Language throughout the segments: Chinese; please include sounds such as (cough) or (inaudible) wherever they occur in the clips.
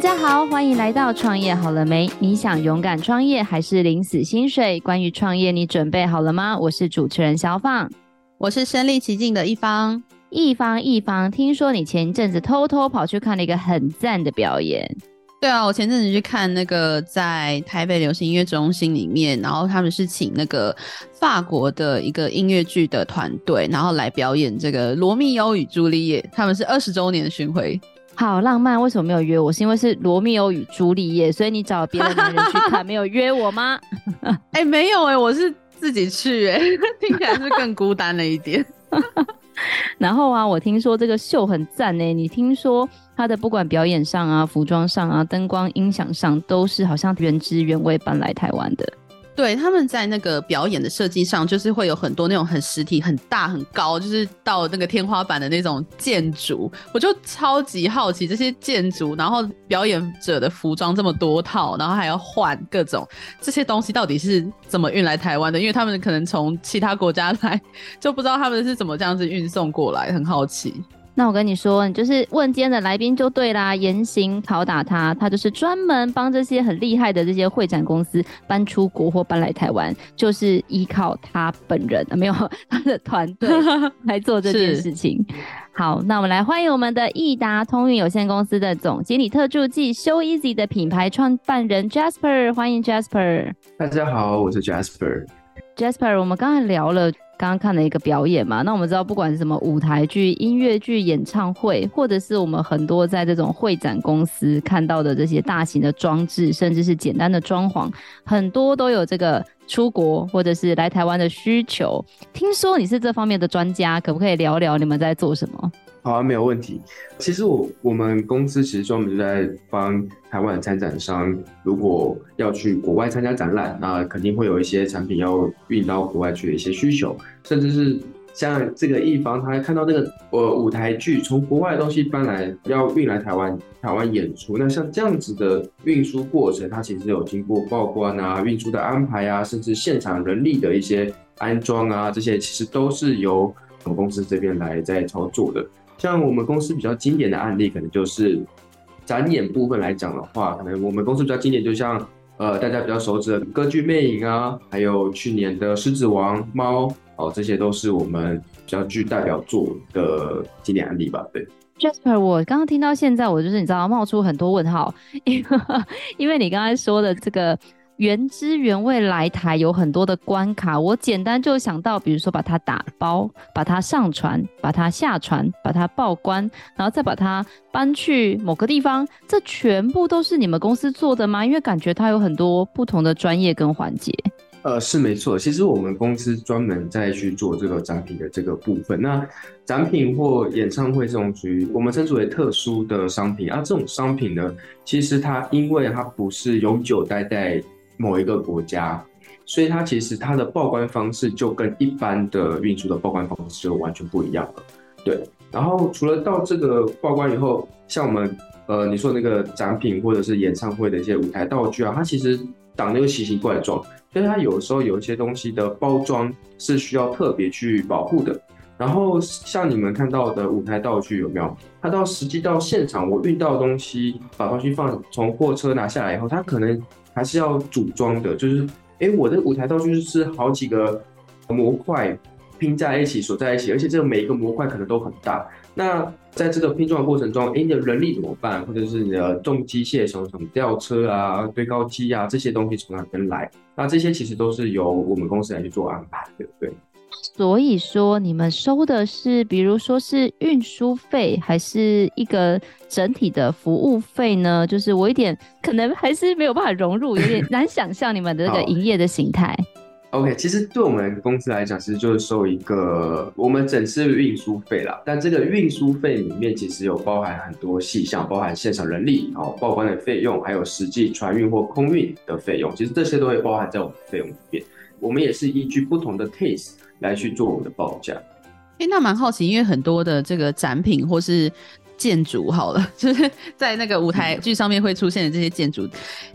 大家好，欢迎来到创业好了没？你想勇敢创业还是领死薪水？关于创业，你准备好了吗？我是主持人小放，我是身历其境的一方。一方一方，听说你前一阵子偷偷跑去看了一个很赞的表演。对啊，我前阵子去看那个在台北流行音乐中心里面，然后他们是请那个法国的一个音乐剧的团队，然后来表演这个《罗密欧与朱丽叶》，他们是二十周年的巡回。好浪漫，为什么没有约我？是因为是罗密欧与朱丽叶，所以你找别的男人去看，没有约我吗？(laughs) 哎、欸，没有哎、欸，我是自己去哎、欸，(laughs) 听起来是更孤单了一点。(laughs) 然后啊，我听说这个秀很赞哎，你听说他的不管表演上啊、服装上啊、灯光音响上，都是好像原汁原味搬来台湾的。对，他们在那个表演的设计上，就是会有很多那种很实体、很大、很高，就是到那个天花板的那种建筑。我就超级好奇这些建筑，然后表演者的服装这么多套，然后还要换各种这些东西，到底是怎么运来台湾的？因为他们可能从其他国家来，就不知道他们是怎么这样子运送过来，很好奇。那我跟你说，你就是问今天的来宾就对啦，严刑拷打他，他就是专门帮这些很厉害的这些会展公司搬出国或搬来台湾，就是依靠他本人，没有他的团队 (laughs) 来做这件事情。好，那我们来欢迎我们的易达通运有限公司的总经理特助暨 ShowEasy 的品牌创办人 Jasper，欢迎 Jasper。大家好，我是 Jasper。Jasper，我们刚才聊了。刚刚看了一个表演嘛，那我们知道，不管是什么舞台剧、音乐剧、演唱会，或者是我们很多在这种会展公司看到的这些大型的装置，甚至是简单的装潢，很多都有这个出国或者是来台湾的需求。听说你是这方面的专家，可不可以聊聊你们在做什么？好啊，没有问题。其实我我们公司其实专门就在帮台湾参展商，如果要去国外参加展览，那肯定会有一些产品要运到国外去的一些需求，甚至是像这个一方，他看到那个呃舞台剧从国外的东西搬来要运来台湾台湾演出，那像这样子的运输过程，它其实有经过报关啊、运输的安排啊，甚至现场人力的一些安装啊，这些其实都是由我公司这边来在操作的。像我们公司比较经典的案例，可能就是展演部分来讲的话，可能我们公司比较经典，就像呃大家比较熟知的歌剧魅影啊，还有去年的狮子王、猫哦，这些都是我们比较具代表作的经典案例吧。对，Jasper，我刚刚听到现在，我就是你知道冒出很多问号，因为 (laughs) 因为你刚才说的这个。原汁原味来台有很多的关卡，我简单就想到，比如说把它打包，把它上传，把它下传，把它报关，然后再把它搬去某个地方，这全部都是你们公司做的吗？因为感觉它有很多不同的专业跟环节。呃，是没错，其实我们公司专门在去做这个展品的这个部分。那展品或演唱会这种属于我们称之为特殊的商品啊，这种商品呢，其实它因为它不是永久待在某一个国家，所以它其实它的报关方式就跟一般的运输的报关方式就完全不一样了。对，然后除了到这个报关以后，像我们呃你说那个展品或者是演唱会的一些舞台道具啊，它其实长得又奇形怪状，所以它有时候有一些东西的包装是需要特别去保护的。然后像你们看到的舞台道具有没有？它到实际到现场，我运到东西，把东西放从货车拿下来以后，它可能。还是要组装的，就是，哎、我的舞台道具是好几个模块拼在一起锁在一起，而且这个每一个模块可能都很大。那在这个拼装的过程中，哎、你的人力怎么办？或者是你的重机械什么什么吊车啊、堆高机啊这些东西从哪边来？那这些其实都是由我们公司来去做安排对不，对。所以说，你们收的是，比如说是运输费，还是一个整体的服务费呢？就是我一点可能还是没有办法融入，有点难想象你们的这个营业的形态。OK，其实对我们公司来讲，其实就是收一个我们整次运输费啦。但这个运输费里面其实有包含很多细项，包含现场人力、哦报关的费用，还有实际船运或空运的费用。其实这些都会包含在我们费用里面。我们也是依据不同的 case。来去做我们的报价，哎、那蛮好奇，因为很多的这个展品或是建筑好了，(laughs) 就是在那个舞台剧上面会出现的这些建筑，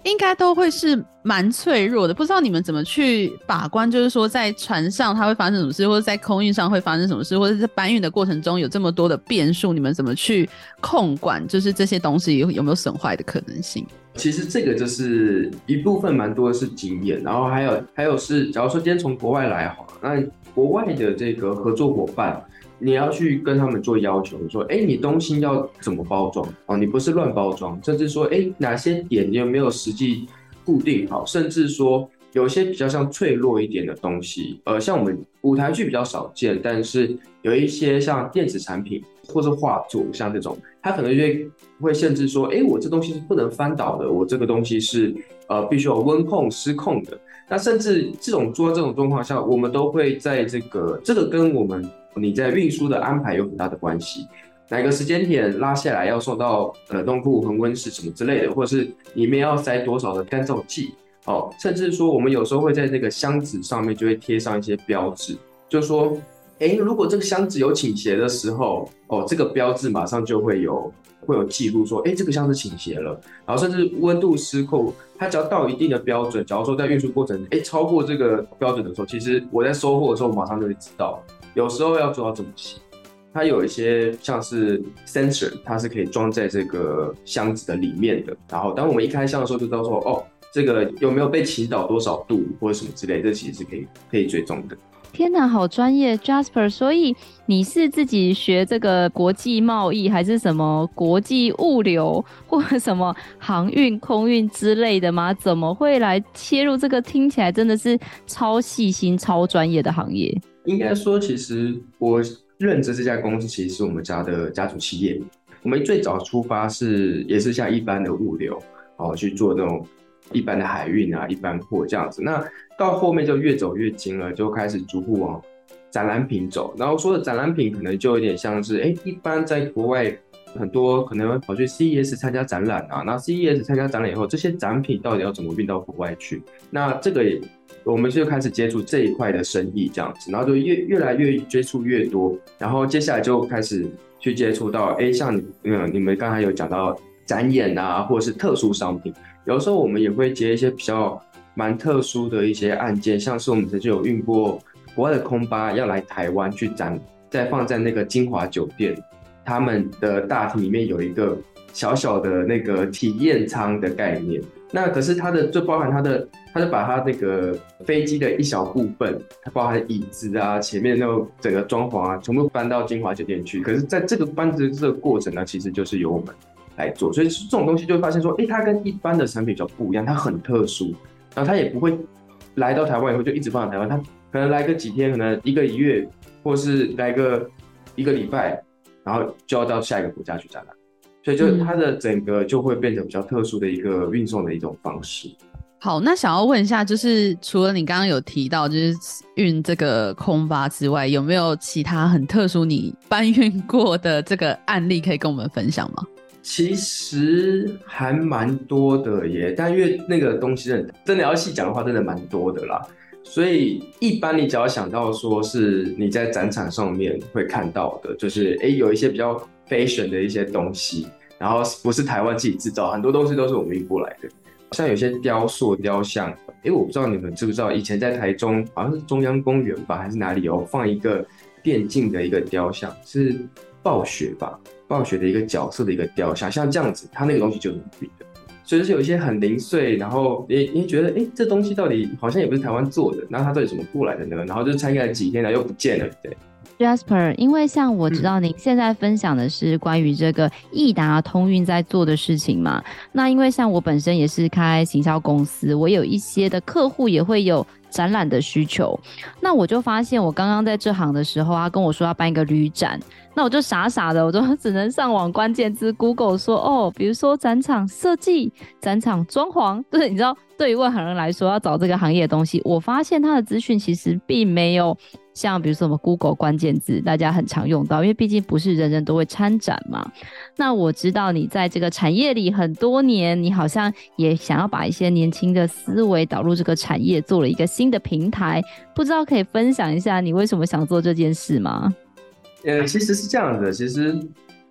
应该都会是蛮脆弱的。不知道你们怎么去把关，就是说在船上它会发生什么事，或者在空运上会发生什么事，或者在搬运的过程中有这么多的变数，你们怎么去控管？就是这些东西有有没有损坏的可能性？其实这个就是一部分，蛮多的是经验，然后还有还有是，假如说今天从国外来好，那国外的这个合作伙伴。你要去跟他们做要求，说，哎，你东西要怎么包装哦？你不是乱包装，甚至说，哎，哪些点你有没有实际固定好？甚至说，有些比较像脆弱一点的东西，呃，像我们舞台剧比较少见，但是有一些像电子产品或是画作，像这种，它可能就会会限制说，哎，我这东西是不能翻倒的，我这个东西是呃必须要温控失控的。那甚至这种做这种状况下，我们都会在这个这个跟我们。你在运输的安排有很大的关系，哪个时间点拉下来要送到冷冻库、恒温室什么之类的，或者是里面要塞多少的干燥剂，哦，甚至说我们有时候会在那个箱子上面就会贴上一些标志，就说，哎，如果这个箱子有倾斜的时候，哦，这个标志马上就会有会有记录说，哎，这个箱子倾斜了，然后甚至温度失控，它只要到一定的标准，假如说在运输过程，哎，超过这个标准的时候，其实我在收货的时候马上就会知道。有时候要做到这么细，它有一些像是 sensor，它是可以装在这个箱子的里面的。然后当我们一开箱的时候，就知道说，哦，这个有没有被倾倒多少度或者什么之类，这其实是可以可以追踪的。天哪，好专业，Jasper！所以你是自己学这个国际贸易，还是什么国际物流，或者什么航运、空运之类的吗？怎么会来切入这个听起来真的是超细心、超专业的行业？应该说，其实我认知这家公司其实是我们家的家族企业。我们最早出发是也是像一般的物流，哦，去做那种一般的海运啊，一般货这样子。那到后面就越走越精了，就开始逐步往展览品走。然后说的展览品可能就有点像是，哎，一般在国外很多可能跑去 CES 参加展览啊，那 CES 参加展览以后，这些展品到底要怎么运到国外去？那这个也。我们就开始接触这一块的生意，这样子，然后就越越来越接触越多，然后接下来就开始去接触到，哎，像你嗯，你们刚才有讲到展演啊，或者是特殊商品，有时候我们也会接一些比较蛮特殊的一些案件，像是我们曾经有运过国外的空巴要来台湾去展，再放在那个金华酒店，他们的大厅里面有一个小小的那个体验舱的概念。那可是它的就包含它的，它就把它那个飞机的一小部分，它包含椅子啊，前面那个整个装潢啊，全部搬到金华酒店去。可是在这个搬的这个过程呢，其实就是由我们来做。所以这种东西就会发现说，哎、欸，它跟一般的产品比较不一样，它很特殊，然后它也不会来到台湾以后就一直放在台湾，它可能来个几天，可能一个一月，或是来个一个礼拜，然后就要到下一个国家去展览。所以，就它的整个就会变成比较特殊的一个运送的一种方式。好，那想要问一下，就是除了你刚刚有提到，就是运这个空巴之外，有没有其他很特殊你搬运过的这个案例可以跟我们分享吗？其实还蛮多的耶，但因为那个东西真的要细讲的话，真的蛮多的啦。所以一般你只要想到说是你在展场上面会看到的，就是哎、有一些比较。fashion 的一些东西，然后不是台湾自己制造，很多东西都是我们运过来的。像有些雕塑、雕像，哎，我不知道你们知不知道，以前在台中好像是中央公园吧，还是哪里有放一个电竞的一个雕像，是暴雪吧？暴雪的一个角色的一个雕像，像这样子，它那个东西就是运的。所以就是有一些很零碎，然后你你觉得，哎，这东西到底好像也不是台湾做的，那它到底怎么过来的呢？然后就参加了几天，然后又不见了，对。Jasper，因为像我知道您现在分享的是关于这个易达通运在做的事情嘛，那因为像我本身也是开行销公司，我有一些的客户也会有展览的需求，那我就发现我刚刚在这行的时候，他跟我说要办一个旅展，那我就傻傻的，我就 (laughs) 只能上网关键字 Google 说哦，比如说展场设计、展场装潢，(laughs) 就是你知道，对于外行人来说要找这个行业的东西，我发现他的资讯其实并没有。像比如说什么 Google 关键字，大家很常用到，因为毕竟不是人人都会参展嘛。那我知道你在这个产业里很多年，你好像也想要把一些年轻的思维导入这个产业，做了一个新的平台，不知道可以分享一下你为什么想做这件事吗？呃，其实是这样的，其实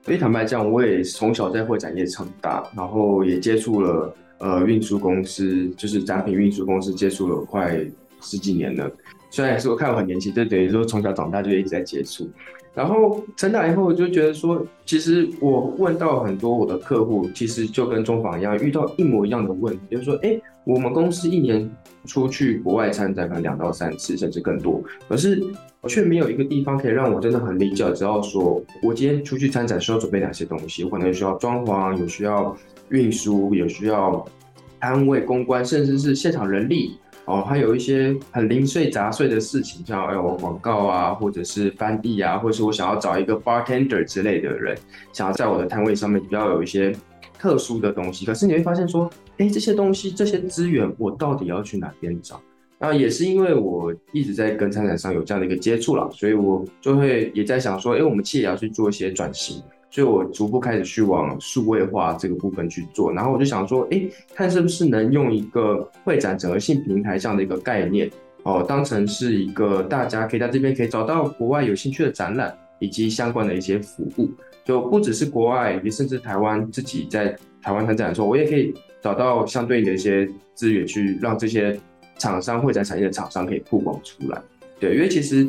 所以坦白讲，我也从小在会展业长大，然后也接触了呃运输公司，就是展品运输公司，接触了快十几年了。虽然也是我看我很年轻，就等于说从小长大就一直在接触。然后成长以后，我就觉得说，其实我问到很多我的客户，其实就跟中访一样，遇到一模一样的问题，就是说，哎，我们公司一年出去国外参展可能两到三次，甚至更多，可是却没有一个地方可以让我真的很理解，知道说我今天出去参展需要准备哪些东西，我可能需要装潢，有需要运输，有需要摊位公关，甚至是现场人力。哦，还有一些很零碎杂碎的事情，像哎我广告啊，或者是翻译啊，或者是我想要找一个 bartender 之类的人，想要在我的摊位上面比较有一些特殊的东西。可是你会发现说，哎，这些东西、这些资源，我到底要去哪边找？然后也是因为我一直在跟参展商有这样的一个接触了，所以我就会也在想说，哎，我们企业也要去做一些转型。所以我逐步开始去往数位化这个部分去做，然后我就想说，哎，看是不是能用一个会展整合性平台这样的一个概念，哦，当成是一个大家可以在这边可以找到国外有兴趣的展览以及相关的一些服务，就不只是国外，也甚至台湾自己在台湾参展的时候，我也可以找到相对应的一些资源去让这些厂商会展产业的厂商可以曝光出来。对，因为其实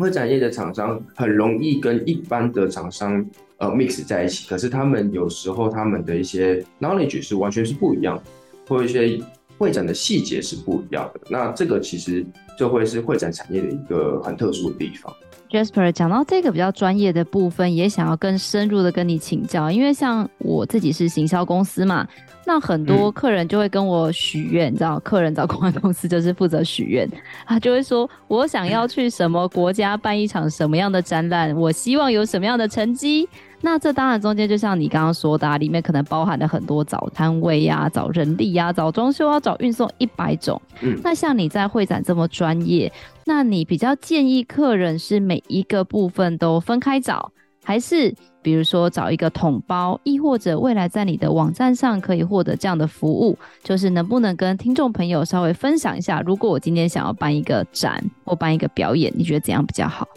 会展业的厂商很容易跟一般的厂商。呃，mix 在一起，可是他们有时候他们的一些 knowledge 是完全是不一样，或一些会展的细节是不一样的。那这个其实就会是会展产业的一个很特殊的地方。Jasper 讲到这个比较专业的部分，也想要更深入的跟你请教，因为像我自己是行销公司嘛，那很多客人就会跟我许愿，嗯、你知道，客人找公关公司就是负责许愿，他就会说我想要去什么国家办一场什么样的展览，我希望有什么样的成绩。那这当然中间就像你刚刚说的，啊，里面可能包含了很多找摊位呀、啊、找人力呀、啊、找装修啊、找运送一百种。嗯，那像你在会展这么专业，那你比较建议客人是每一个部分都分开找，还是比如说找一个统包，亦或者未来在你的网站上可以获得这样的服务？就是能不能跟听众朋友稍微分享一下，如果我今天想要办一个展或办一个表演，你觉得怎样比较好？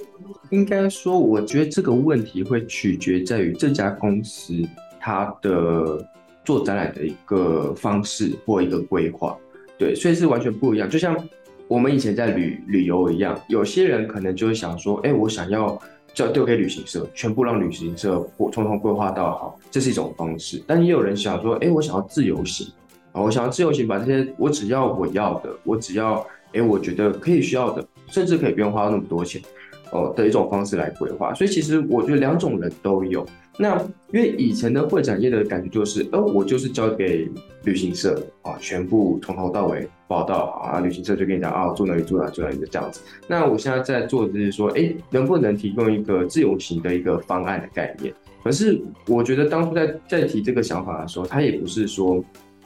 应该说，我觉得这个问题会取决在于这家公司它的做展览的一个方式或一个规划，对，所以是完全不一样。就像我们以前在旅旅游一样，有些人可能就会想说，哎，我想要交丢给旅行社，全部让旅行社我统统规划到好，这是一种方式。但也有人想说，哎，我想要自由行啊，我想要自由行，把这些我只要我要的，我只要哎，我觉得可以需要的，甚至可以不用花那么多钱。哦的一种方式来规划，所以其实我觉得两种人都有。那因为以前的会展业的感觉就是，哦，我就是交给旅行社啊，全部从头到尾报到啊，旅行社就跟你讲啊，住哪里住哪里住哪里的这样子。那我现在在做的就是说，哎，能不能提供一个自由行的一个方案的概念？可是我觉得当初在在提这个想法的时候，他也不是说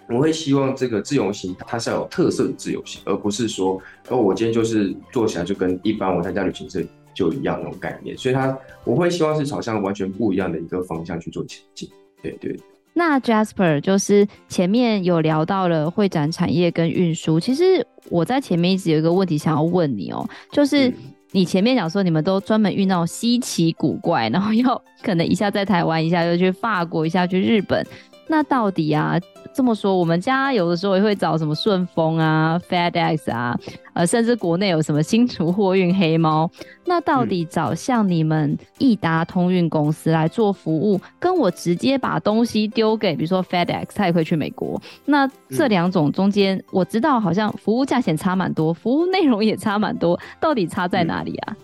我会希望这个自由行它是要有特色的自由行，而不是说，哦，我今天就是做起来就跟一般我参加旅行社。就一样那种概念，所以它我会希望是朝向完全不一样的一个方向去做前进。对对。那 Jasper 就是前面有聊到了会展产业跟运输，其实我在前面一直有一个问题想要问你哦、喔，就是你前面讲说你们都专门运那种稀奇古怪，然后要可能一下在台湾，一下又去法国，一下去日本，那到底啊？这么说，我们家有的时候也会找什么顺丰啊、FedEx 啊，呃，甚至国内有什么新竹货运黑猫。那到底找像你们易达通运公司来做服务，跟我直接把东西丢给，比如说 FedEx，他也会去美国。那这两种中间，我知道好像服务价钱差蛮多，服务内容也差蛮多，到底差在哪里啊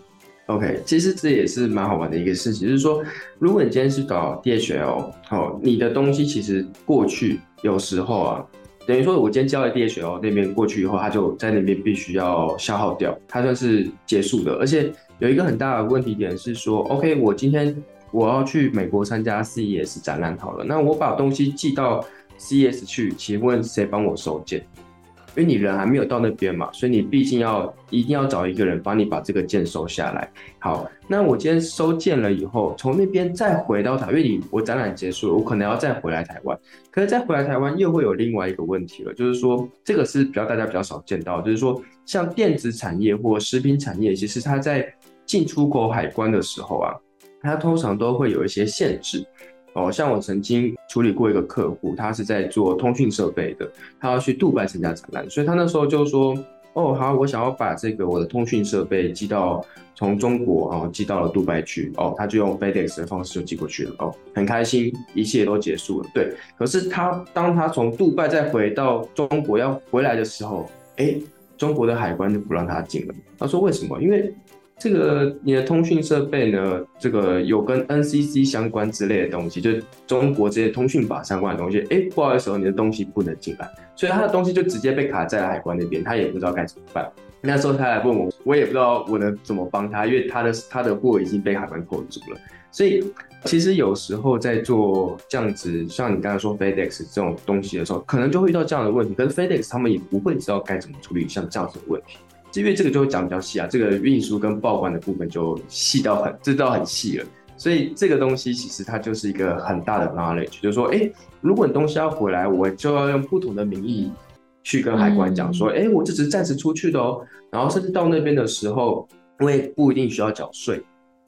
？OK，其实这也是蛮好玩的一个事情，就是说，如果你今天是找 DHL，好，你的东西其实过去有时候啊，等于说我今天交了 DHL 那边过去以后，它就在那边必须要消耗掉，它算是结束的。而且有一个很大的问题点是说，OK，我今天我要去美国参加 CES 展览好了，那我把东西寄到 CES 去，请问谁帮我收件？因为你人还没有到那边嘛，所以你毕竟要一定要找一个人帮你把这个件收下来。好，那我今天收件了以后，从那边再回到台，因为你我展览结束了，我可能要再回来台湾。可是再回来台湾又会有另外一个问题了，就是说这个是比较大家比较少见到，就是说像电子产业或食品产业，其实它在进出口海关的时候啊，它通常都会有一些限制。哦，像我曾经处理过一个客户，他是在做通讯设备的，他要去杜拜参加展览，所以他那时候就说：“哦，好，我想要把这个我的通讯设备寄到从中国啊寄到了杜拜去。”哦，他就用 FedEx 的方式就寄过去了。哦，很开心，一切都结束了。对，可是他当他从杜拜再回到中国要回来的时候，哎，中国的海关就不让他进了。他说：“为什么？因为。”这个你的通讯设备呢，这个有跟 NCC 相关之类的东西，就中国这些通讯法相关的东西，哎，不好意思，你的东西不能进来，所以他的东西就直接被卡在了海关那边，他也不知道该怎么办。那时候他来问我，我也不知道我能怎么帮他，因为他的他的货已经被海关扣住了。所以其实有时候在做这样子，像你刚才说 FedEx 这种东西的时候，可能就会遇到这样的问题，可是 FedEx 他们也不会知道该怎么处理像这样子的问题。因为这个就会讲比较细啊，这个运输跟报关的部分就细到很，这到很细了。所以这个东西其实它就是一个很大的 knowledge，就是说，哎，如果你东西要回来，我就要用不同的名义去跟海关讲说，哎、嗯，我这只是暂时出去的哦。然后甚至到那边的时候，我也不一定需要缴税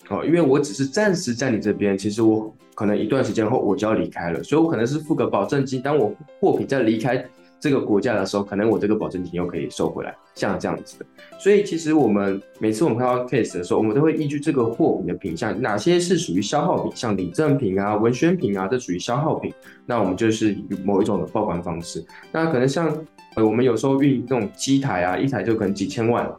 哦，因为我只是暂时在你这边，其实我可能一段时间后我就要离开了，所以我可能是付个保证金，当我货品在离开。这个国家的时候，可能我这个保证金又可以收回来，像这样子的。所以其实我们每次我们看到 case 的时候，我们都会依据这个货品的品相，哪些是属于消耗品，像礼赠品啊、文宣品啊，这属于消耗品。那我们就是某一种的报关方式。那可能像呃，我们有时候运这种机台啊，一台就可能几千万，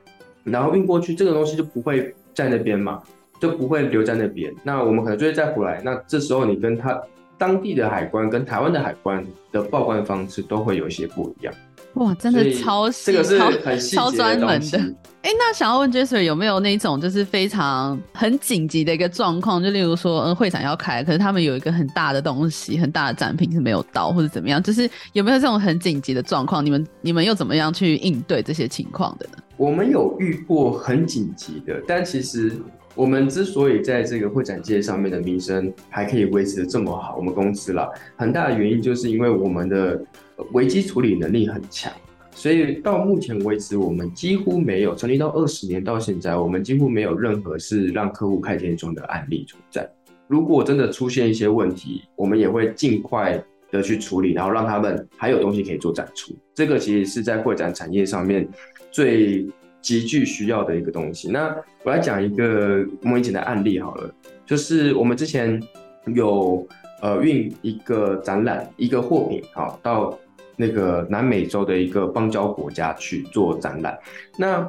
然后运过去，这个东西就不会在那边嘛，就不会留在那边。那我们可能就会再回来。那这时候你跟他。当地的海关跟台湾的海关的报关方式都会有一些不一样。哇，真的超细，这个是很超专门的。哎、欸，那想要问 Jasper 有没有那种就是非常很紧急的一个状况？就例如说，嗯，会展要开，可是他们有一个很大的东西、很大的展品是没有到，或者怎么样？就是有没有这种很紧急的状况？你们你们又怎么样去应对这些情况的呢？我们有遇过很紧急的，但其实。我们之所以在这个会展界上面的名声还可以维持得这么好，我们公司啦，很大的原因就是因为我们的危机处理能力很强，所以到目前为止，我们几乎没有成立到二十年到现在，我们几乎没有任何是让客户开天窗的案例存在。如果真的出现一些问题，我们也会尽快的去处理，然后让他们还有东西可以做展出。这个其实是在会展产业上面最。极具需要的一个东西。那我来讲一个我们以前的案例好了，就是我们之前有呃运一个展览，一个货品好到那个南美洲的一个邦交国家去做展览。那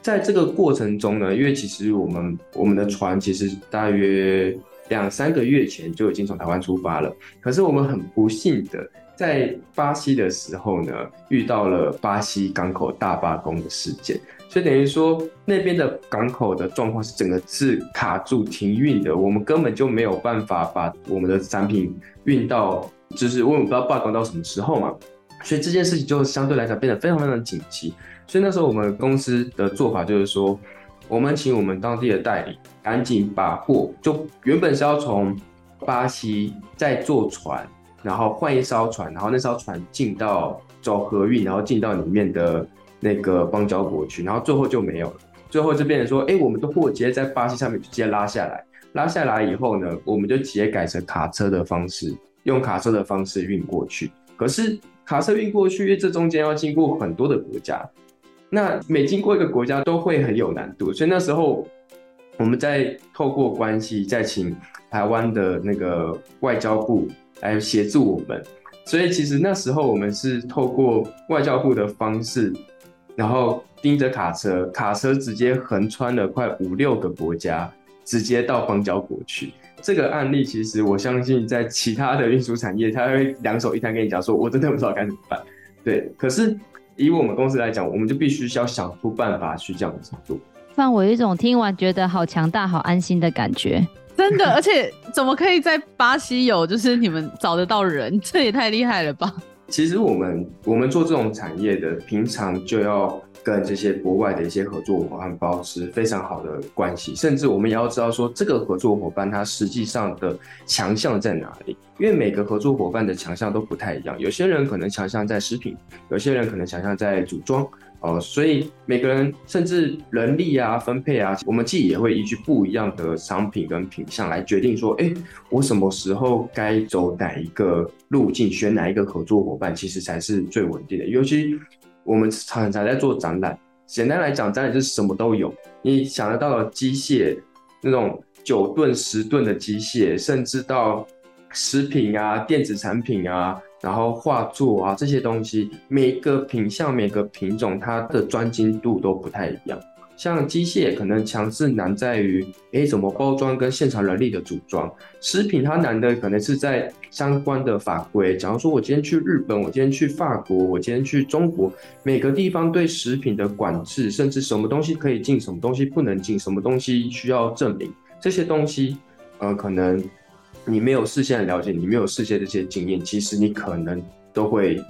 在这个过程中呢，因为其实我们我们的船其实大约两三个月前就已经从台湾出发了，可是我们很不幸的。在巴西的时候呢，遇到了巴西港口大罢工的事件，所以等于说那边的港口的状况是整个是卡住停运的，我们根本就没有办法把我们的产品运到，就是我们不知道罢工到什么时候嘛，所以这件事情就相对来讲变得非常非常紧急，所以那时候我们公司的做法就是说，我们请我们当地的代理赶紧把货，就原本是要从巴西再坐船。然后换一艘船，然后那艘船进到走河运，然后进到里面的那个邦交国去，然后最后就没有了。最后就变成说，哎，我们的货直接在巴西上面直接拉下来，拉下来以后呢，我们就直接改成卡车的方式，用卡车的方式运过去。可是卡车运过去，因为这中间要经过很多的国家，那每经过一个国家都会很有难度，所以那时候我们再透过关系，再请台湾的那个外交部。来协助我们，所以其实那时候我们是透过外交部的方式，然后盯着卡车，卡车直接横穿了快五六个国家，直接到邦交国去。这个案例其实我相信在其他的运输产业，他会两手一摊跟你讲说，我真的不知道该怎么办。对，可是以我们公司来讲，我们就必须要想出办法去这样子做。让我有一种听完觉得好强大、好安心的感觉。真的，而且怎么可以在巴西有？就是你们找得到人，这也太厉害了吧！其实我们我们做这种产业的，平常就要跟这些国外的一些合作伙伴保持非常好的关系，甚至我们也要知道说这个合作伙伴他实际上的强项在哪里，因为每个合作伙伴的强项都不太一样，有些人可能强项在食品，有些人可能强项在组装。哦，所以每个人甚至人力啊分配啊，我们自己也会依据不一样的商品跟品相来决定说，哎、我什么时候该走哪一个路径，选哪一个合作伙伴，其实才是最稳定的。尤其我们常常在做展览，简单来讲，展览就是什么都有，你想得到的机械，那种九吨、十吨的机械，甚至到食品啊、电子产品啊。然后画作啊这些东西，每个品相、每个品种，它的专精度都不太一样。像机械可能强势难在于，哎，怎么包装跟现场人力的组装；食品它难的可能是在相关的法规。假如说我今天去日本，我今天去法国，我今天去中国，每个地方对食品的管制，甚至什么东西可以进，什么东西不能进，什么东西需要证明，这些东西，呃，可能。你没有事先的了解，你没有事先这些经验，其实你可能都会，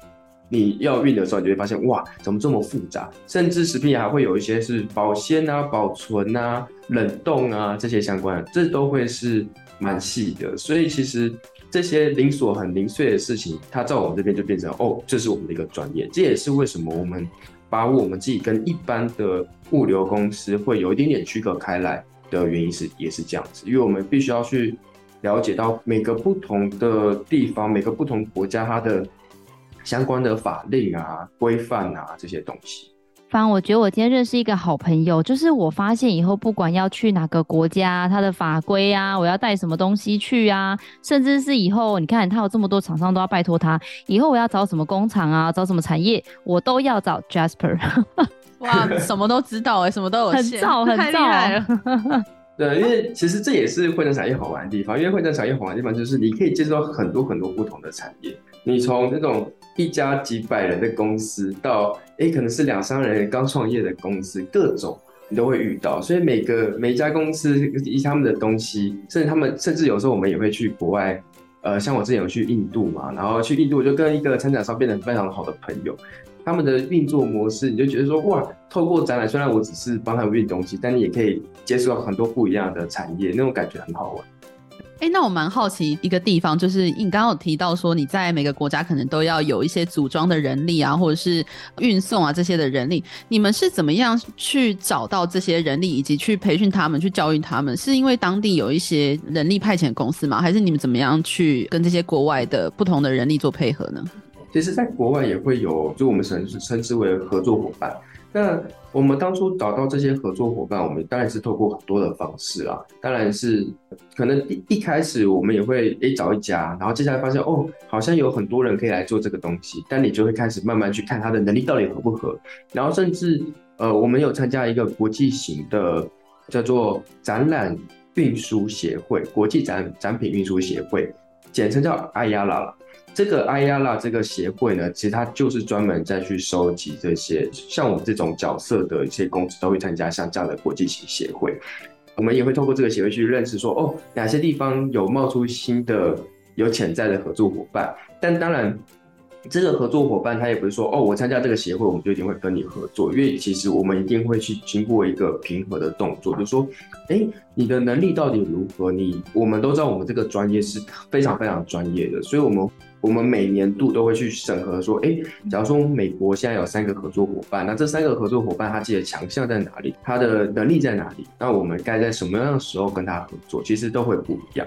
你要运的时候，你就会发现，哇，怎么这么复杂？甚至食品还会有一些是保鲜啊、保存啊、冷冻啊这些相关的，这都会是蛮细的。所以其实这些零琐很零碎的事情，它在我们这边就变成，哦，这是我们的一个专业。这也是为什么我们把我们自己跟一般的物流公司会有一点点区隔开来的原因是，也是这样子，因为我们必须要去。了解到每个不同的地方，每个不同国家，它的相关的法令啊、规范啊这些东西。方，我觉得我今天认识一个好朋友，就是我发现以后不管要去哪个国家，它的法规啊，我要带什么东西去啊，甚至是以后你看他有这么多厂商都要拜托他，以后我要找什么工厂啊，找什么产业，我都要找 Jasper。哇，什么都知道哎、欸，什么都有，很燥，很燥。(laughs) 对，因为其实这也是会展产业好玩的地方。因为会展产业好玩的地方就是你可以接触到很多很多不同的产业。你从那种一家几百人的公司到诶可能是两三人刚创业的公司，各种你都会遇到。所以每个每一家公司以他们的东西，甚至他们甚至有时候我们也会去国外。呃，像我之前有去印度嘛，然后去印度我就跟一个参展商变得非常好的朋友。他们的运作模式，你就觉得说哇，透过展览，虽然我只是帮他们运东西，但你也可以接触到很多不一样的产业，那种感觉很好玩。哎、那我蛮好奇一个地方，就是你刚刚有提到说你在每个国家可能都要有一些组装的人力啊，或者是运送啊这些的人力，你们是怎么样去找到这些人力，以及去培训他们、去教育他们？是因为当地有一些人力派遣公司吗？还是你们怎么样去跟这些国外的不同的人力做配合呢？其实，在国外也会有，就我们称称之为合作伙伴。那我们当初找到这些合作伙伴，我们当然是透过很多的方式啊。当然是可能一一开始我们也会诶找一家，然后接下来发现哦，好像有很多人可以来做这个东西，但你就会开始慢慢去看他的能力到底合不合。然后甚至呃，我们有参加一个国际型的叫做展览运输协会，国际展展品运输协会，简称叫 IALA 这个 IALA 这个协会呢，其实它就是专门在去收集这些像我们这种角色的一些公司都会参加像这样的国际型协会。我们也会透过这个协会去认识说，哦，哪些地方有冒出新的有潜在的合作伙伴。但当然，这个合作伙伴他也不是说，哦，我参加这个协会，我们就一定会跟你合作，因为其实我们一定会去经过一个平和的动作，就是说，哎，你的能力到底如何？你我们都知道，我们这个专业是非常非常专业的，所以我们。我们每年度都会去审核，说，哎，假如说美国现在有三个合作伙伴，那这三个合作伙伴他自己的强项在哪里？他的能力在哪里？那我们该在什么样的时候跟他合作？其实都会不一样。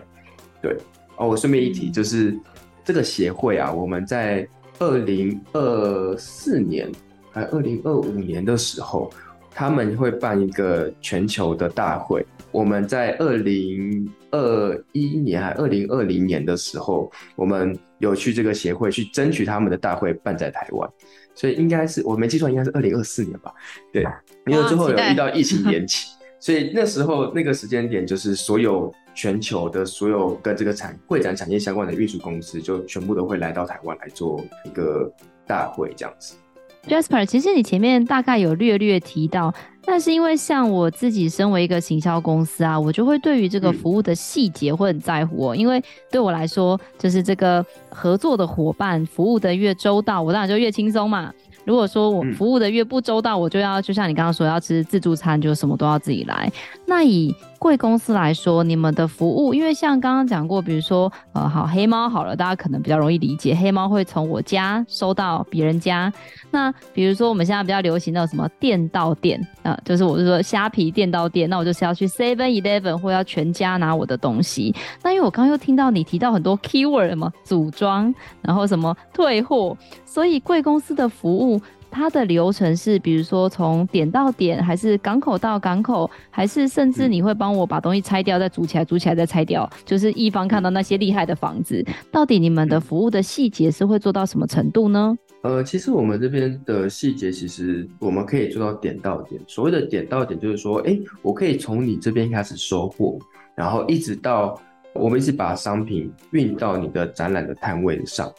对，哦，我顺便一提，就是这个协会啊，我们在二零二四年还二零二五年的时候，他们会办一个全球的大会。我们在二零二一年还二零二零年的时候，我们有去这个协会去争取他们的大会办在台湾，所以应该是我没记错，应该是二零二四年吧？对，因为最后有遇到疫情延期，(laughs) 所以那时候那个时间点就是所有全球的所有跟这个产会展产业相关的运输公司，就全部都会来到台湾来做一个大会这样子。Jasper，其实你前面大概有略略提到。那是因为像我自己身为一个行销公司啊，我就会对于这个服务的细节会很在乎哦。因为对我来说，就是这个合作的伙伴服务的越周到，我当然就越轻松嘛。如果说我服务的越不周到，嗯、我就要就像你刚刚说要吃自助餐，就什么都要自己来。那以贵公司来说，你们的服务，因为像刚刚讲过，比如说呃，好黑猫好了，大家可能比较容易理解，黑猫会从我家收到别人家。那比如说我们现在比较流行的什么店到店啊、呃，就是我是说虾皮店到店，那我就是要去 Seven Eleven 或要全家拿我的东西。那因为我刚刚又听到你提到很多 keyword 嘛，组装，然后什么退货，所以贵公司的服务。它的流程是，比如说从点到点，还是港口到港口，还是甚至你会帮我把东西拆掉，再组起来，组起来再拆掉，就是一方看到那些厉害的房子，到底你们的服务的细节是会做到什么程度呢？呃，其实我们这边的细节，其实我们可以做到点到点。所谓的点到点，就是说，哎，我可以从你这边开始收货，然后一直到我们一直把商品运到你的展览的摊位上。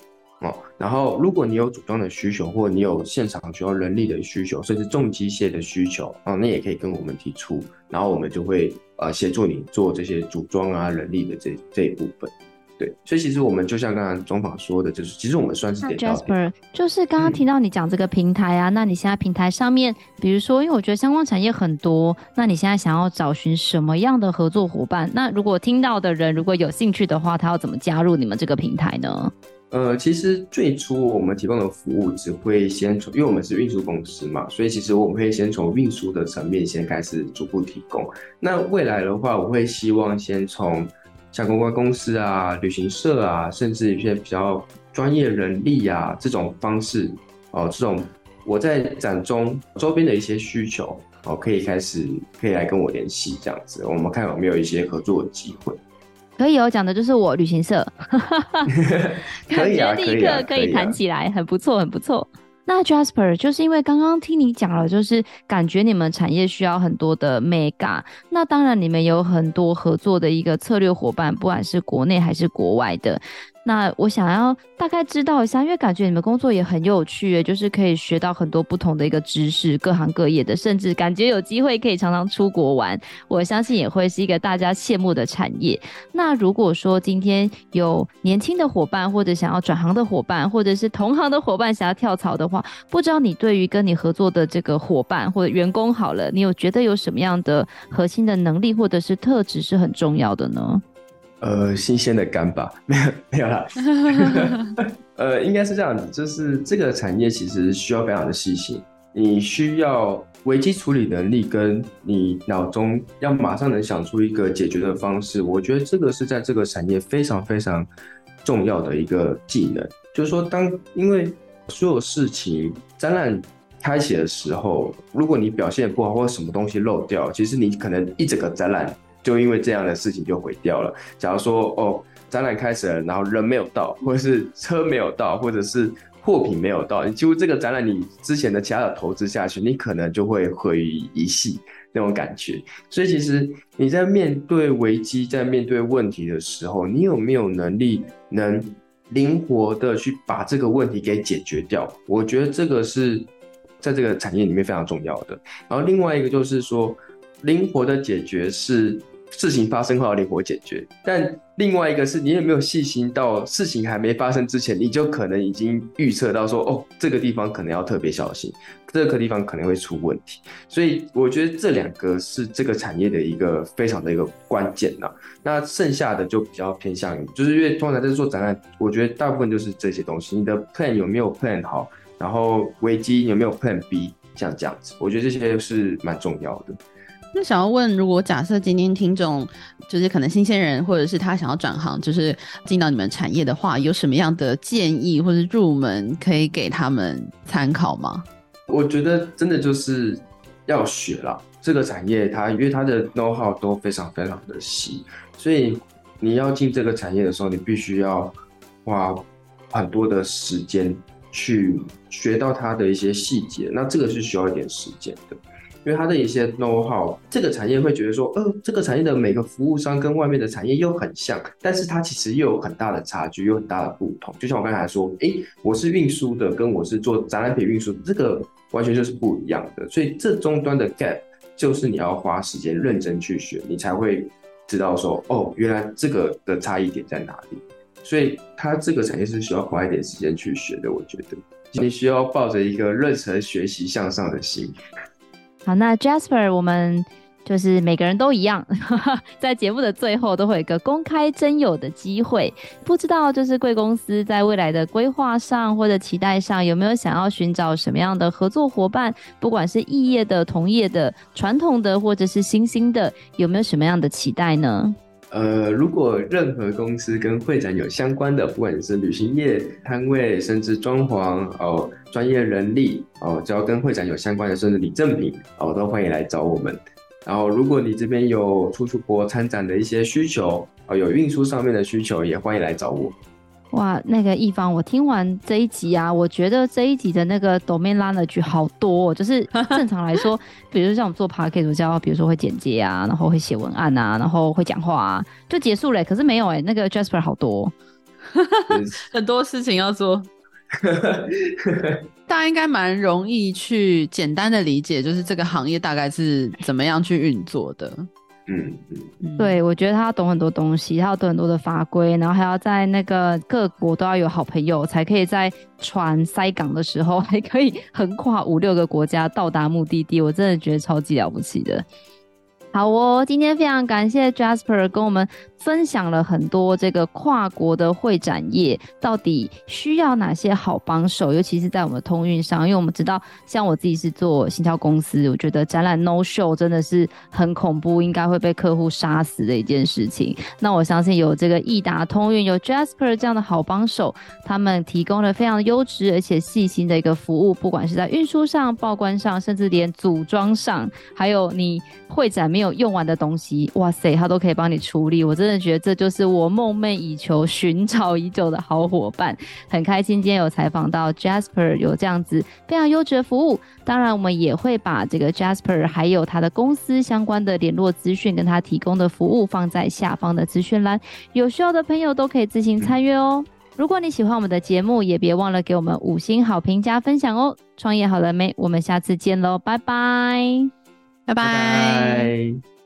哦，然后如果你有组装的需求，或你有现场需要人力的需求，甚至重机械的需求，哦，那也可以跟我们提出，然后我们就会呃协助你做这些组装啊、人力的这这一部分。对，所以其实我们就像刚刚中访说的，就是其实我们算是点到点。Jasper，就是刚刚听到你讲这个平台啊，嗯、那你现在平台上面，比如说，因为我觉得相关产业很多，那你现在想要找寻什么样的合作伙伴？那如果听到的人如果有兴趣的话，他要怎么加入你们这个平台呢？呃，其实最初我们提供的服务只会先从，因为我们是运输公司嘛，所以其实我们会先从运输的层面先开始逐步提供。那未来的话，我会希望先从像公关公司啊、旅行社啊，甚至一些比较专业人力啊这种方式，哦、这种我在展中周边的一些需求，哦、可以开始可以来跟我联系这样子，我们看有没有一些合作的机会。可以哦，讲的就是我旅行社，(laughs) 可以啊，立刻可以谈起来，很不错，很不错。那 Jasper 就是因为刚刚听你讲了，就是感觉你们产业需要很多的 Mega，那当然你们有很多合作的一个策略伙伴，不管是国内还是国外的。那我想要大概知道一下，因为感觉你们工作也很有趣，就是可以学到很多不同的一个知识，各行各业的，甚至感觉有机会可以常常出国玩。我相信也会是一个大家羡慕的产业。那如果说今天有年轻的伙伴，或者想要转行的伙伴，或者是同行的伙伴想要跳槽的话，不知道你对于跟你合作的这个伙伴或者员工好了，你有觉得有什么样的核心的能力或者是特质是很重要的呢？呃，新鲜的干吧，(laughs) 没有没有啦。(laughs) 呃，应该是这样子，就是这个产业其实需要非常的细心，你需要危机处理能力，跟你脑中要马上能想出一个解决的方式。我觉得这个是在这个产业非常非常重要的一个技能。就是说，当因为所有事情展览开启的时候，如果你表现不好，或者什么东西漏掉，其实你可能一整个展览。就因为这样的事情就毁掉了。假如说哦，展览开始了，然后人没有到，或者是车没有到，或者是货品没有到，你几乎这个展览你之前的其他的投资下去，你可能就会毁于一夕那种感觉。所以其实你在面对危机、在面对问题的时候，你有没有能力能灵活的去把这个问题给解决掉？我觉得这个是在这个产业里面非常重要的。然后另外一个就是说，灵活的解决是。事情发生后要灵活解决，但另外一个是你有没有细心到事情还没发生之前，你就可能已经预测到说，哦，这个地方可能要特别小心，这个地方可能会出问题。所以我觉得这两个是这个产业的一个非常的一个关键呐。那剩下的就比较偏向于，就是因为通常在做展览，我觉得大部分就是这些东西，你的 plan 有没有 plan 好，然后危机有没有 plan B，像这样子，我觉得这些是蛮重要的。那想要问，如果假设今天听众就是可能新鲜人，或者是他想要转行，就是进到你们产业的话，有什么样的建议或者入门可以给他们参考吗？我觉得真的就是要学啦，这个产业它因为它的 know how 都非常非常的细，所以你要进这个产业的时候，你必须要花很多的时间去学到它的一些细节，那这个是需要一点时间的。因为它的一些 know how，这个产业会觉得说，呃，这个产业的每个服务商跟外面的产业又很像，但是它其实又有很大的差距，有很大的不同。就像我刚才说，诶，我是运输的，跟我是做展览品运输，这个完全就是不一样的。所以这终端的 gap 就是你要花时间认真去学，你才会知道说，哦，原来这个的差异点在哪里。所以它这个产业是需要花一点时间去学的，我觉得。你需要抱着一个认真学习向上的心。好，那 Jasper，我们。就是每个人都一样，(laughs) 在节目的最后都会有一个公开征友的机会。不知道就是贵公司在未来的规划上或者期待上，有没有想要寻找什么样的合作伙伴？不管是异业的、同业的、传统的或者是新兴的，有没有什么样的期待呢？呃，如果任何公司跟会展有相关的，不管是旅行业摊位，甚至装潢哦，专业人力哦，只要跟会展有相关的，甚至礼赠品哦，都欢迎来找我们。然后，如果你这边有出出国参展的一些需求，哦，有运输上面的需求，也欢迎来找我。哇，那个一方，我听完这一集啊，我觉得这一集的那个 domain knowledge 好多，哦，就是 (laughs) 正常来说，比如像我们做 podcast 教，比如说会剪接啊，然后会写文案啊，然后会讲话啊，就结束了。可是没有哎，那个 Jasper 好多，(laughs) (laughs) 很多事情要做。大家应该蛮容易去简单的理解，就是这个行业大概是怎么样去运作的。嗯嗯，对，我觉得他要懂很多东西，他要懂很多的法规，然后还要在那个各国都要有好朋友，才可以在船塞港的时候，还可以横跨五六个国家到达目的地。我真的觉得超级了不起的。好哦，今天非常感谢 Jasper 跟我们分享了很多这个跨国的会展业到底需要哪些好帮手，尤其是在我们通运上，因为我们知道，像我自己是做行销公司，我觉得展览 no show 真的是很恐怖，应该会被客户杀死的一件事情。那我相信有这个易达通运有 Jasper 这样的好帮手，他们提供了非常优质而且细心的一个服务，不管是在运输上、报关上，甚至连组装上，还有你会展没有用完的东西，哇塞，他都可以帮你处理。我真的觉得这就是我梦寐以求、寻找已久的好伙伴。很开心今天有采访到 Jasper，有这样子非常优质的服务。当然，我们也会把这个 Jasper 还有他的公司相关的联络资讯跟他提供的服务放在下方的资讯栏，有需要的朋友都可以自行参阅哦。如果你喜欢我们的节目，也别忘了给我们五星好评加分享哦。创业好了没？我们下次见喽，拜拜拜拜。